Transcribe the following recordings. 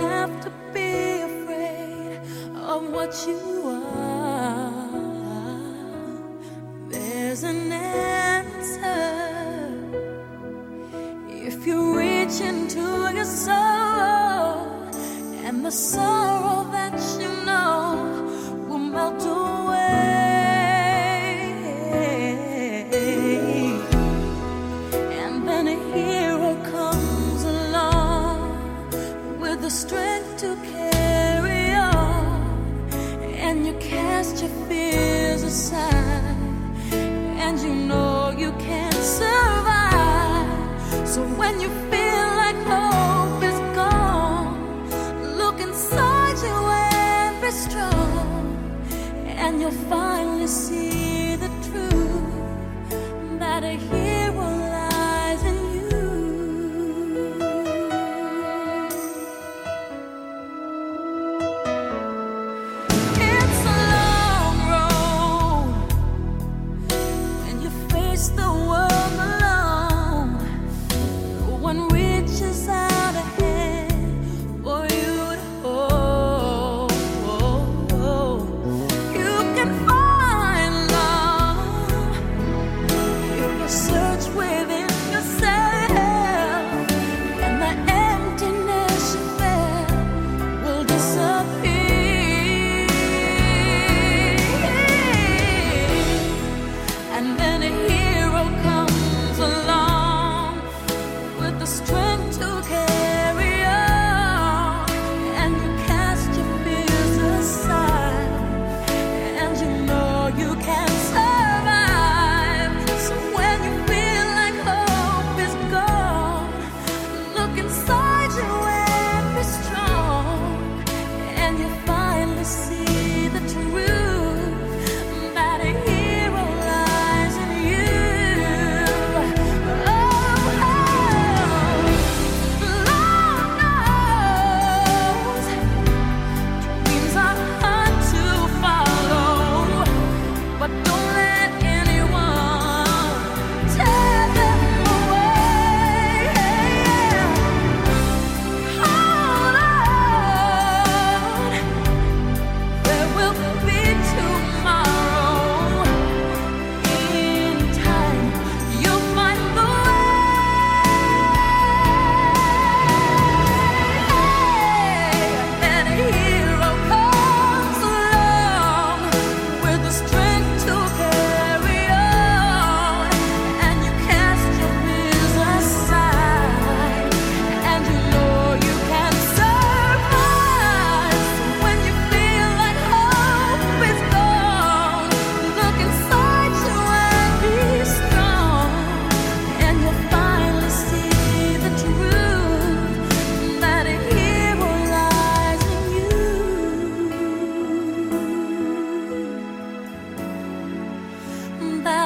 have to be afraid of what you are.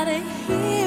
out here.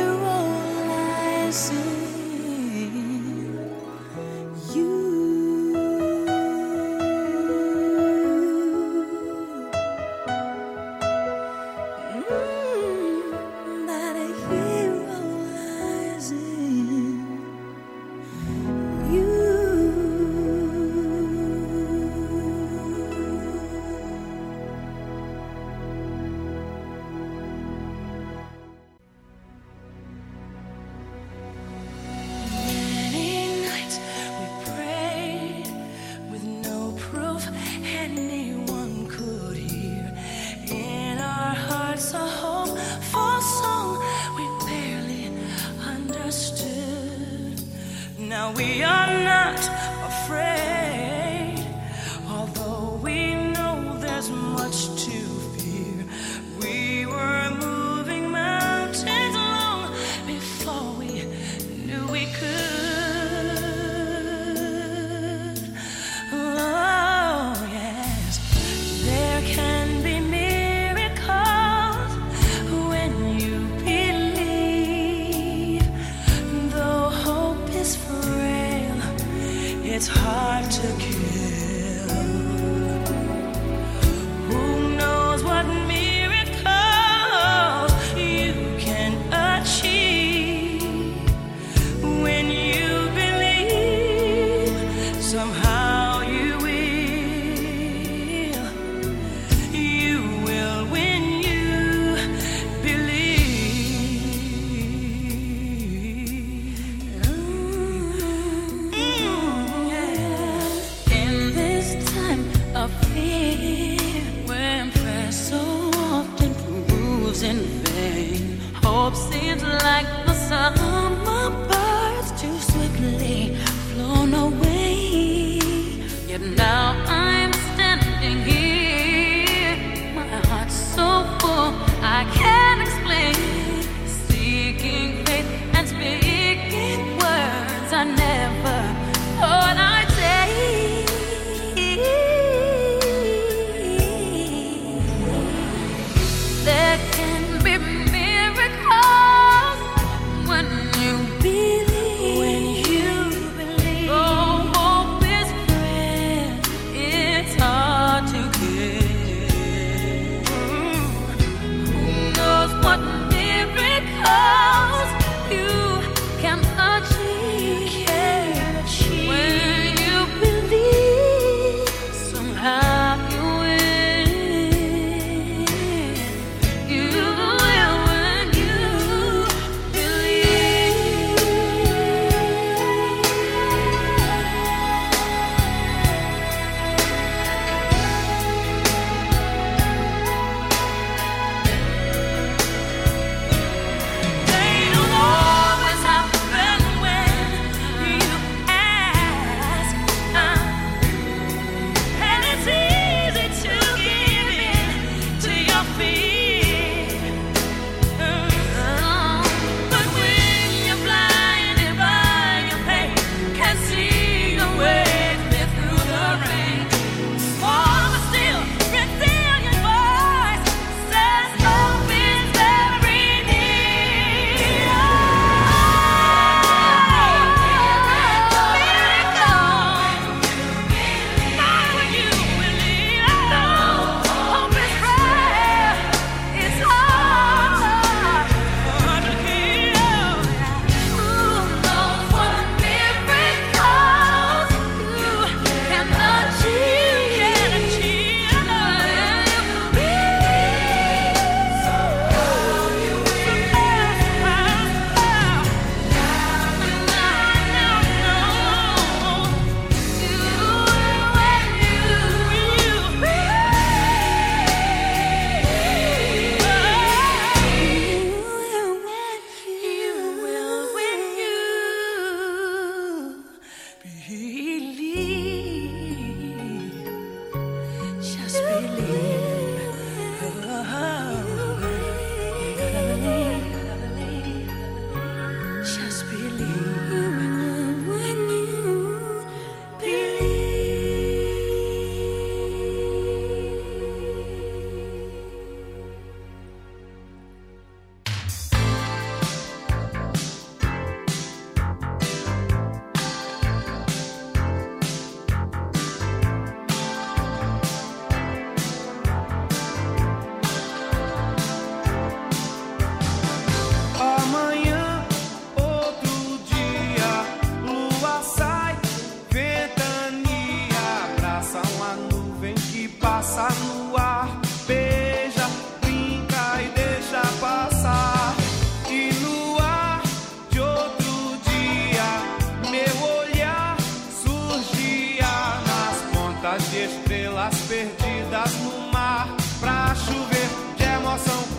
Gotas de estrelas perdidas no mar, pra chover de emoção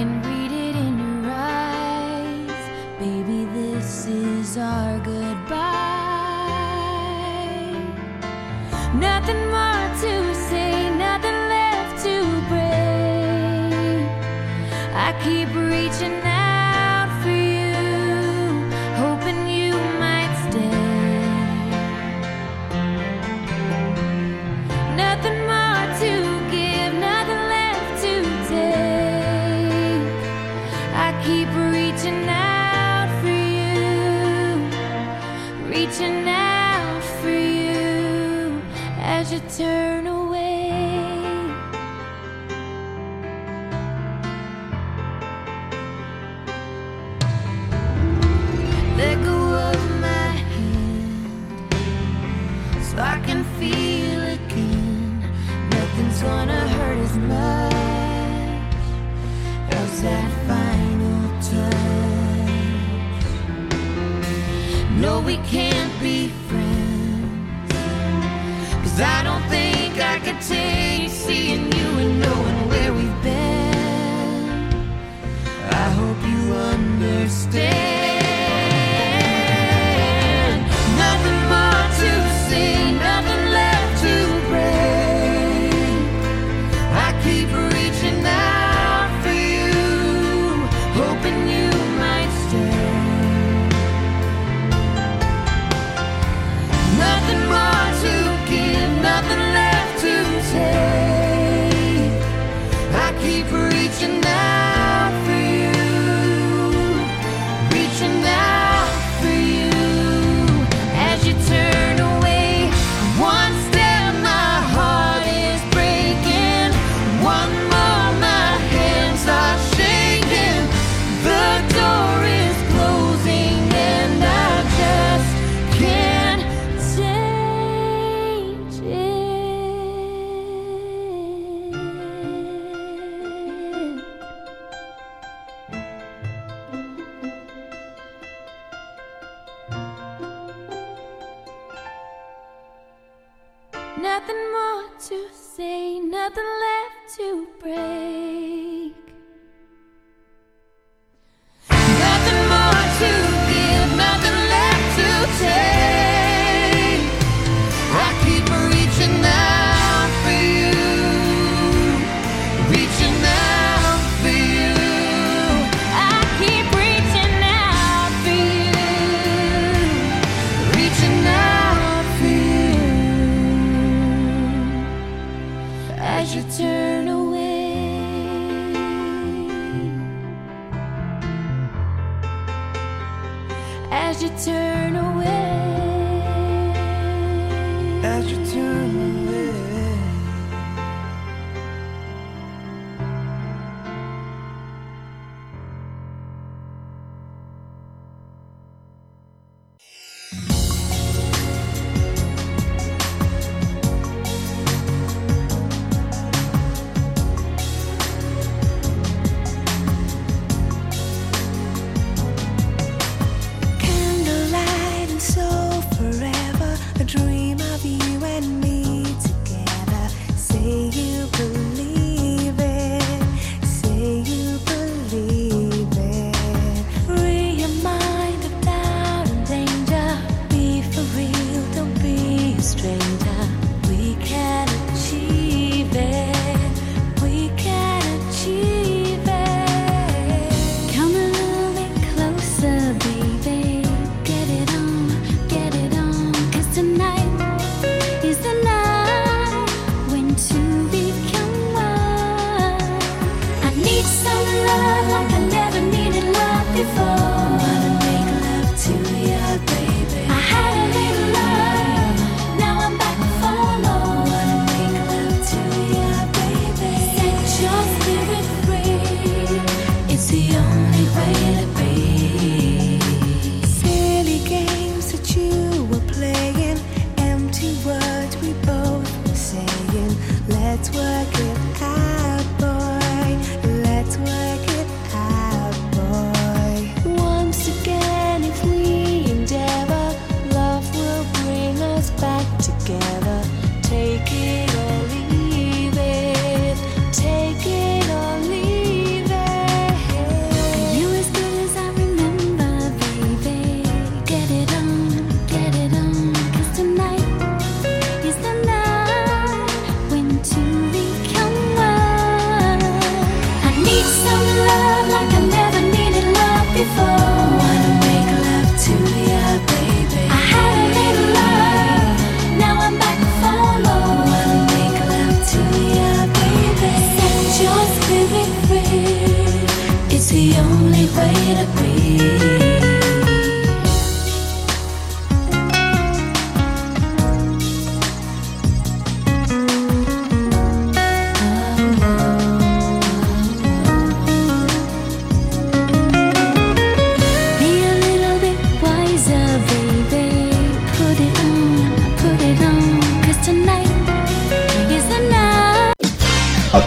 can read it in your eyes. Baby, this is our goodbye. I don't think I could take seeing you and knowing where we've been. I hope you understand. nothing more to say, nothing left to break.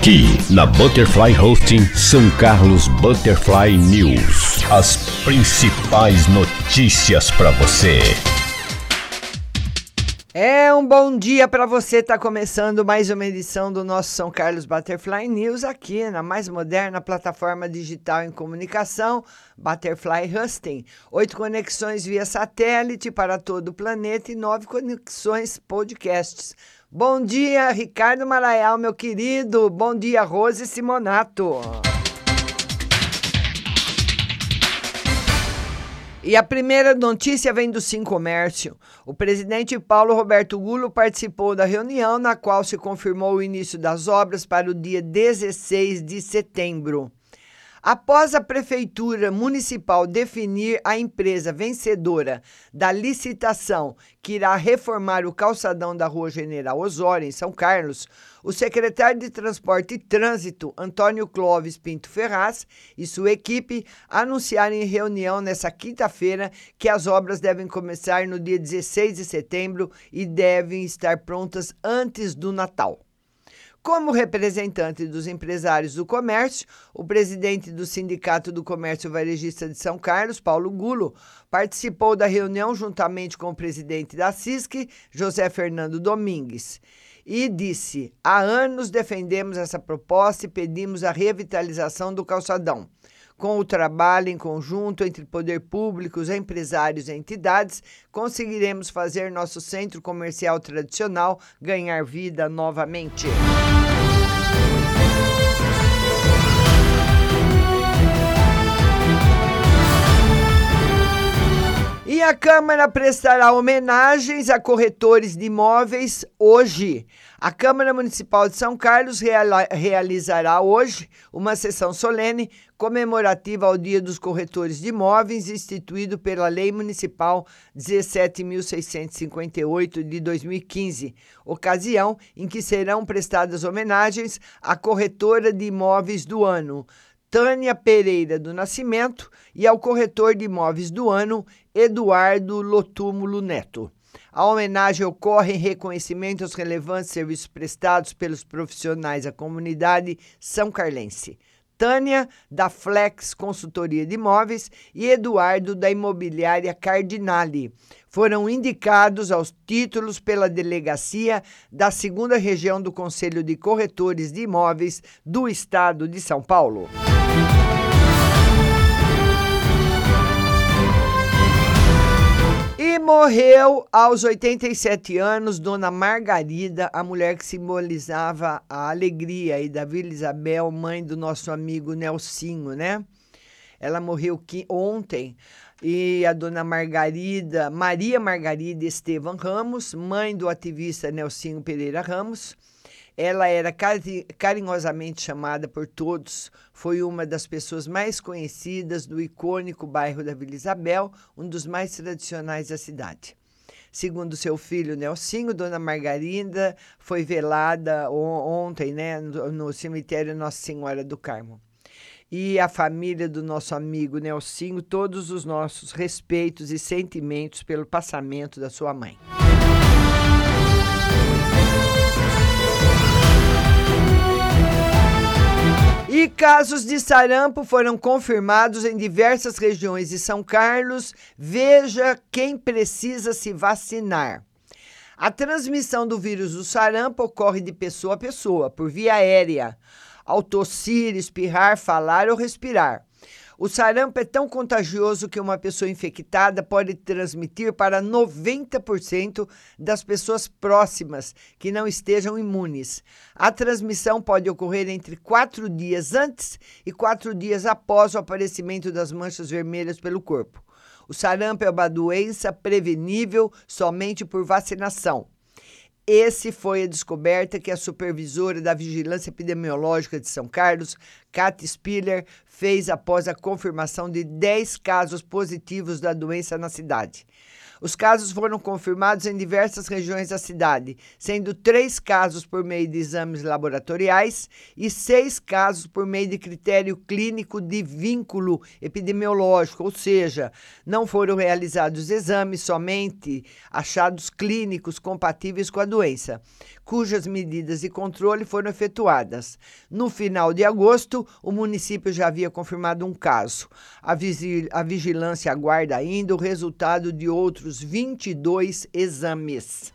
Aqui na Butterfly Hosting São Carlos Butterfly News. As principais notícias para você. É um bom dia para você. Está começando mais uma edição do nosso São Carlos Butterfly News aqui na mais moderna plataforma digital em comunicação, Butterfly Hosting. Oito conexões via satélite para todo o planeta e nove conexões podcasts. Bom dia, Ricardo Maraial, meu querido. Bom dia, Rose Simonato. E a primeira notícia vem do Sim Comércio. O presidente Paulo Roberto Gulo participou da reunião na qual se confirmou o início das obras para o dia 16 de setembro. Após a Prefeitura Municipal definir a empresa vencedora da licitação que irá reformar o calçadão da Rua General Osório, em São Carlos, o secretário de Transporte e Trânsito, Antônio Clóvis Pinto Ferraz, e sua equipe anunciaram em reunião nesta quinta-feira que as obras devem começar no dia 16 de setembro e devem estar prontas antes do Natal. Como representante dos empresários do comércio, o presidente do Sindicato do Comércio Varejista de São Carlos, Paulo Gulo, participou da reunião juntamente com o presidente da CISC, José Fernando Domingues, e disse: há anos defendemos essa proposta e pedimos a revitalização do calçadão. Com o trabalho em conjunto entre poder público, os empresários e entidades, conseguiremos fazer nosso centro comercial tradicional ganhar vida novamente. A Câmara prestará homenagens a corretores de imóveis hoje. A Câmara Municipal de São Carlos reala- realizará hoje uma sessão solene comemorativa ao Dia dos Corretores de Imóveis, instituído pela Lei Municipal 17.658 de 2015, ocasião em que serão prestadas homenagens à corretora de imóveis do ano. Tânia Pereira do Nascimento e ao corretor de imóveis do ano, Eduardo Lotúmulo Neto. A homenagem ocorre em reconhecimento aos relevantes serviços prestados pelos profissionais da comunidade são carlense. Tânia, da Flex Consultoria de Imóveis, e Eduardo, da Imobiliária Cardinale. Foram indicados aos títulos pela delegacia da segunda região do Conselho de Corretores de Imóveis do Estado de São Paulo. E morreu aos 87 anos Dona Margarida, a mulher que simbolizava a alegria e da Vila Isabel, mãe do nosso amigo Nelsinho, né? Ela morreu ontem e a Dona Margarida, Maria Margarida Estevam Ramos, mãe do ativista Nelsinho Pereira Ramos, ela era cari- carinhosamente chamada por todos, foi uma das pessoas mais conhecidas do icônico bairro da Vila Isabel, um dos mais tradicionais da cidade. Segundo seu filho Nelsinho, Dona Margarida foi velada on- ontem né, no cemitério Nossa Senhora do Carmo. E a família do nosso amigo Nelsinho, todos os nossos respeitos e sentimentos pelo passamento da sua mãe. E casos de sarampo foram confirmados em diversas regiões de São Carlos. Veja quem precisa se vacinar. A transmissão do vírus do sarampo ocorre de pessoa a pessoa, por via aérea, ao tossir, espirrar, falar ou respirar. O sarampo é tão contagioso que uma pessoa infectada pode transmitir para 90% das pessoas próximas que não estejam imunes. A transmissão pode ocorrer entre quatro dias antes e quatro dias após o aparecimento das manchas vermelhas pelo corpo. O sarampo é uma doença prevenível somente por vacinação. Esse foi a descoberta que a supervisora da Vigilância Epidemiológica de São Carlos, Kat Spiller, fez após a confirmação de 10 casos positivos da doença na cidade. Os casos foram confirmados em diversas regiões da cidade, sendo três casos por meio de exames laboratoriais e seis casos por meio de critério clínico de vínculo epidemiológico, ou seja, não foram realizados exames, somente achados clínicos compatíveis com a doença, cujas medidas de controle foram efetuadas. No final de agosto, o município já havia confirmado um caso. A, a vigilância aguarda ainda o resultado de outros outros 22 exames.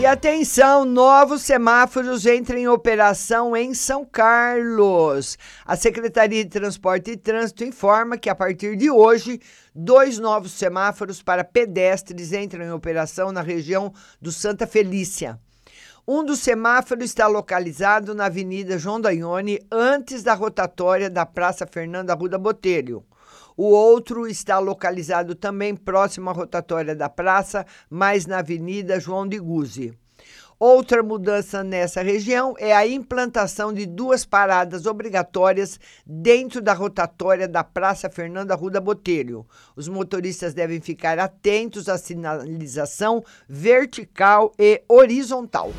E atenção, novos semáforos entram em operação em São Carlos. A Secretaria de Transporte e Trânsito informa que a partir de hoje, dois novos semáforos para pedestres entram em operação na região do Santa Felícia. Um dos semáforos está localizado na Avenida João Daione, antes da rotatória da Praça Fernando Arruda Botelho. O outro está localizado também próximo à rotatória da praça, mas na Avenida João de Guzzi. Outra mudança nessa região é a implantação de duas paradas obrigatórias dentro da rotatória da Praça Fernando Arruda Botelho. Os motoristas devem ficar atentos à sinalização vertical e horizontal.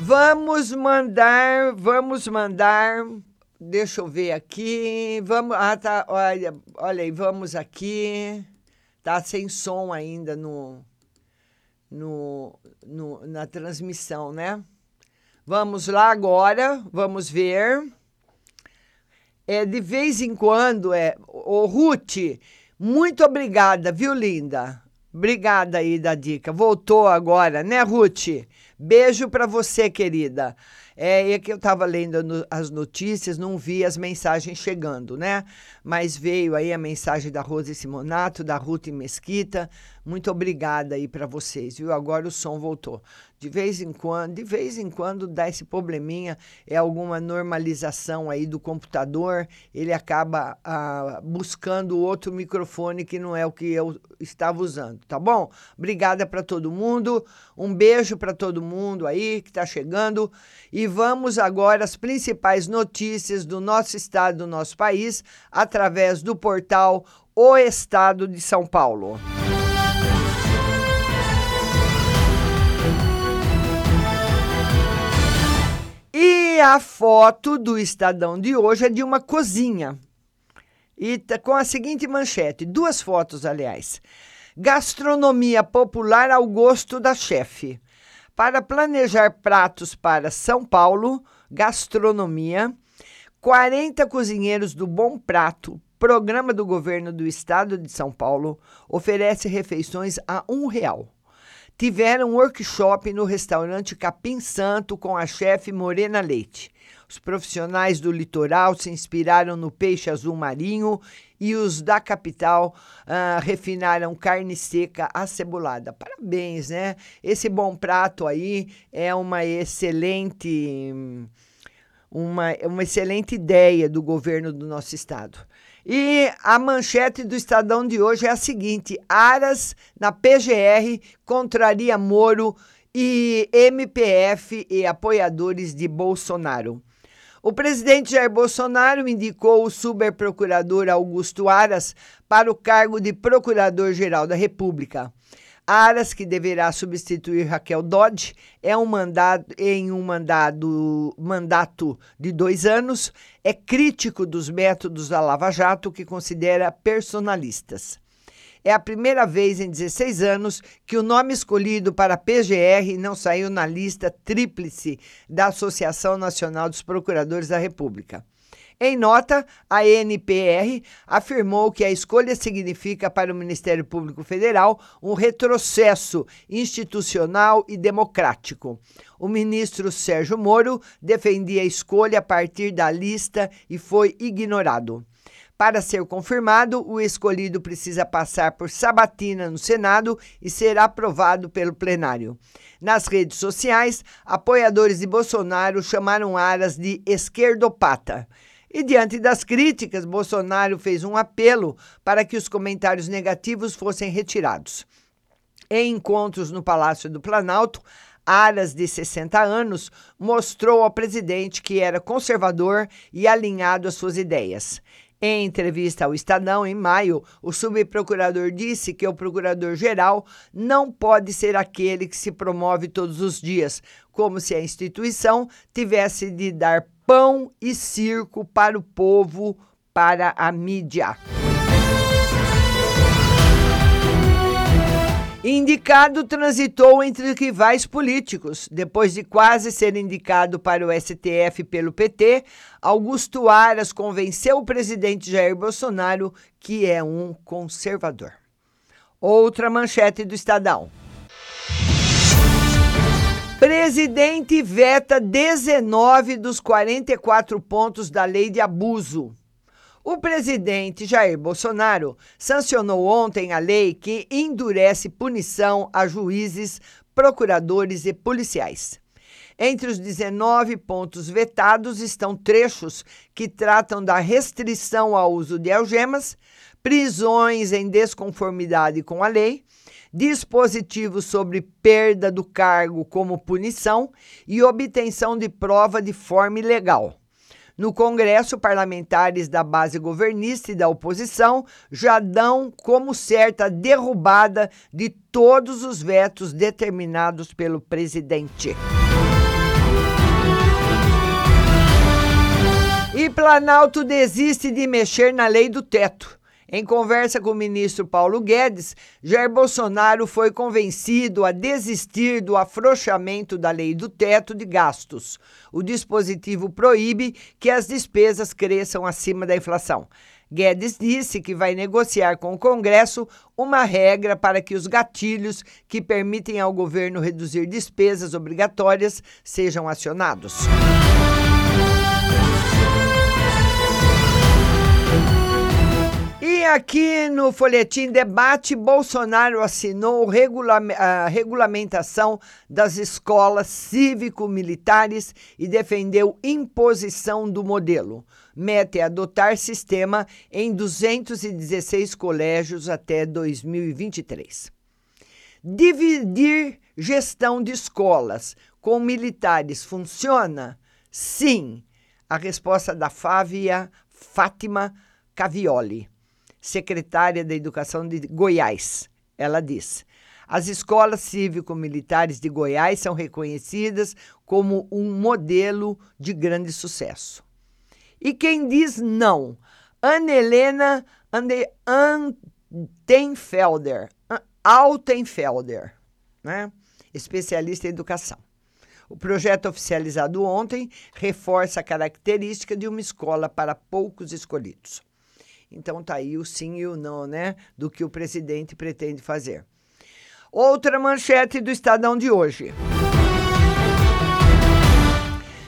Vamos mandar, vamos mandar Deixa eu ver aqui. Vamos. Ah, tá. Olha, olha aí, vamos aqui. Tá sem som ainda no, no, no, na transmissão, né? Vamos lá agora, vamos ver. É, de vez em quando, é. Ô, Ruth, muito obrigada, viu, linda? Obrigada aí da dica. Voltou agora, né, Ruth? Beijo para você, querida. É, é que eu estava lendo no, as notícias, não vi as mensagens chegando, né? Mas veio aí a mensagem da Rose Simonato, da Ruth Mesquita. Muito obrigada aí para vocês, viu? Agora o som voltou. De vez em quando, de vez em quando dá esse probleminha, é alguma normalização aí do computador, ele acaba ah, buscando outro microfone que não é o que eu estava usando, tá bom? Obrigada para todo mundo, um beijo para todo mundo aí que está chegando e vamos agora às principais notícias do nosso estado, do nosso país, através do portal O Estado de São Paulo. E a foto do Estadão de hoje é de uma cozinha. E tá com a seguinte manchete, duas fotos, aliás. Gastronomia popular ao gosto da chefe. Para planejar pratos para São Paulo, gastronomia, 40 cozinheiros do Bom Prato, programa do governo do estado de São Paulo, oferece refeições a um real tiveram um workshop no restaurante Capim Santo com a chefe Morena Leite. Os profissionais do litoral se inspiraram no peixe azul marinho e os da capital uh, refinaram carne seca acebolada. Parabéns, né? Esse bom prato aí é uma excelente uma, uma excelente ideia do governo do nosso estado. E a manchete do Estadão de hoje é a seguinte: Aras na PGR contraria Moro e MPF e apoiadores de Bolsonaro. O presidente Jair Bolsonaro indicou o superprocurador Augusto Aras para o cargo de Procurador-Geral da República. Aras, que deverá substituir Raquel Dodge, é um mandado, em um mandado, mandato de dois anos, é crítico dos métodos da Lava Jato, que considera personalistas. É a primeira vez em 16 anos que o nome escolhido para a PGR não saiu na lista tríplice da Associação Nacional dos Procuradores da República. Em nota, a NPR afirmou que a escolha significa para o Ministério Público Federal um retrocesso institucional e democrático. O ministro Sérgio Moro defendia a escolha a partir da lista e foi ignorado. Para ser confirmado, o escolhido precisa passar por sabatina no Senado e ser aprovado pelo plenário. Nas redes sociais, apoiadores de Bolsonaro chamaram Aras de esquerdopata. E diante das críticas, Bolsonaro fez um apelo para que os comentários negativos fossem retirados. Em encontros no Palácio do Planalto, Aras, de 60 anos, mostrou ao presidente que era conservador e alinhado às suas ideias. Em entrevista ao Estadão, em maio, o subprocurador disse que o procurador-geral não pode ser aquele que se promove todos os dias, como se a instituição tivesse de dar pão e circo para o povo, para a mídia. Indicado transitou entre rivais políticos. Depois de quase ser indicado para o STF pelo PT, Augusto Aras convenceu o presidente Jair Bolsonaro que é um conservador. Outra manchete do Estadão. Presidente veta 19 dos 44 pontos da lei de abuso. O presidente Jair Bolsonaro sancionou ontem a lei que endurece punição a juízes, procuradores e policiais. Entre os 19 pontos vetados estão trechos que tratam da restrição ao uso de algemas, prisões em desconformidade com a lei, dispositivos sobre perda do cargo como punição e obtenção de prova de forma ilegal. No Congresso, parlamentares da base governista e da oposição já dão como certa a derrubada de todos os vetos determinados pelo presidente. E Planalto desiste de mexer na lei do teto. Em conversa com o ministro Paulo Guedes, Jair Bolsonaro foi convencido a desistir do afrouxamento da lei do teto de gastos. O dispositivo proíbe que as despesas cresçam acima da inflação. Guedes disse que vai negociar com o Congresso uma regra para que os gatilhos que permitem ao governo reduzir despesas obrigatórias sejam acionados. Aqui no Folhetim Debate, Bolsonaro assinou a regulamentação das escolas cívico-militares e defendeu imposição do modelo. Meta é adotar sistema em 216 colégios até 2023. Dividir gestão de escolas com militares funciona? Sim. A resposta da Fávia Fátima Cavioli secretária da Educação de Goiás. Ela diz: as escolas cívico-militares de Goiás são reconhecidas como um modelo de grande sucesso. E quem diz não? Ana Helena Antenfelder, Altenfelder, né? especialista em educação. O projeto oficializado ontem reforça a característica de uma escola para poucos escolhidos. Então tá aí o sim e o não, né, do que o presidente pretende fazer. Outra manchete do Estadão de hoje.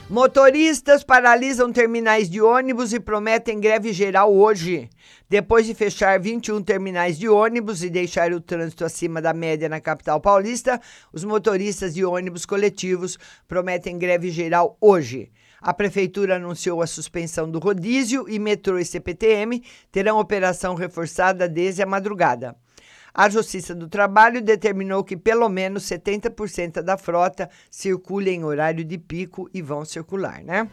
Motoristas paralisam terminais de ônibus e prometem greve geral hoje. Depois de fechar 21 terminais de ônibus e deixar o trânsito acima da média na capital paulista, os motoristas de ônibus coletivos prometem greve geral hoje. A prefeitura anunciou a suspensão do rodízio e metrô e CPTM terão operação reforçada desde a madrugada. A Justiça do Trabalho determinou que pelo menos 70% da frota circule em horário de pico e vão circular, né?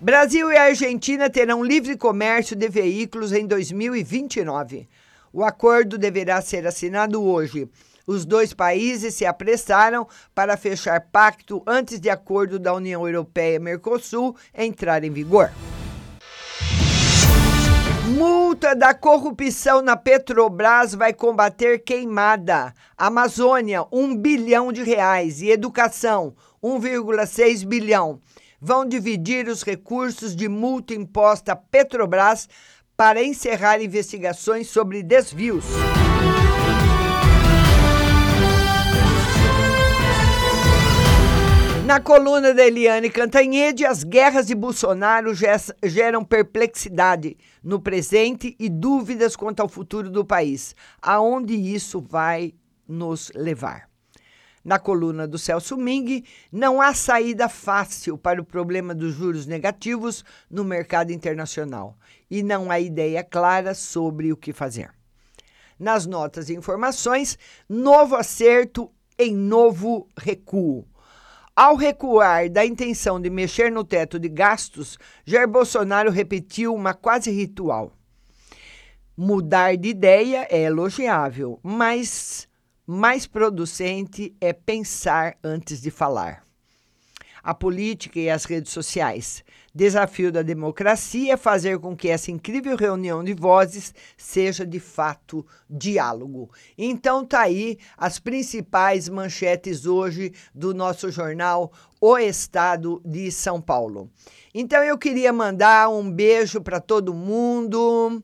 Brasil e Argentina terão livre comércio de veículos em 2029. O acordo deverá ser assinado hoje os dois países se apressaram para fechar pacto antes de acordo da União Europeia e Mercosul entrar em vigor. Multa da corrupção na Petrobras vai combater queimada. Amazônia, 1 bilhão de reais. E educação, 1,6 bilhão. vão dividir os recursos de multa imposta à Petrobras para encerrar investigações sobre desvios. Na coluna da Eliane Cantanhede, as guerras de Bolsonaro geram perplexidade no presente e dúvidas quanto ao futuro do país. Aonde isso vai nos levar? Na coluna do Celso Ming, não há saída fácil para o problema dos juros negativos no mercado internacional e não há ideia clara sobre o que fazer. Nas notas e informações, novo acerto em novo recuo. Ao recuar da intenção de mexer no teto de gastos, Jair Bolsonaro repetiu uma quase ritual. Mudar de ideia é elogiável, mas mais producente é pensar antes de falar. A política e as redes sociais. Desafio da democracia é fazer com que essa incrível reunião de vozes seja de fato diálogo. Então tá aí as principais manchetes hoje do nosso jornal O Estado de São Paulo. Então eu queria mandar um beijo para todo mundo.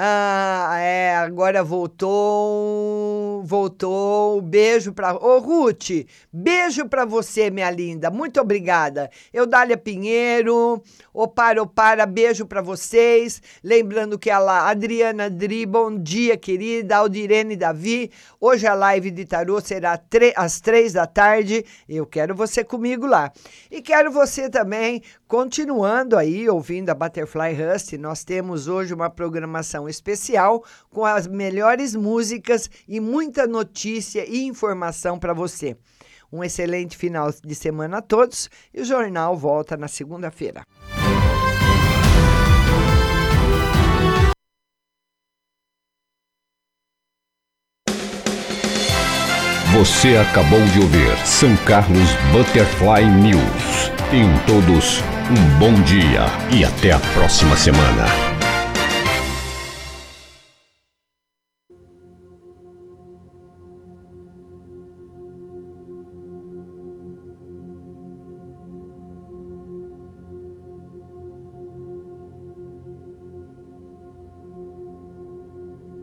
Ah, é, agora voltou, voltou. Beijo para Ô, Ruth, beijo para você, minha linda. Muito obrigada. Eu Dália Pinheiro, Opara Opara, beijo para vocês. Lembrando que a Adriana Dri, bom dia, querida. Aldirene Davi, hoje a live de tarô será às três da tarde. Eu quero você comigo lá. E quero você também continuando aí ouvindo a Butterfly Rust. Nós temos hoje uma programação especial com as melhores músicas e muita notícia e informação para você. Um excelente final de semana a todos e o jornal volta na segunda-feira. Você acabou de ouvir São Carlos Butterfly News. Tenham todos um bom dia e até a próxima semana.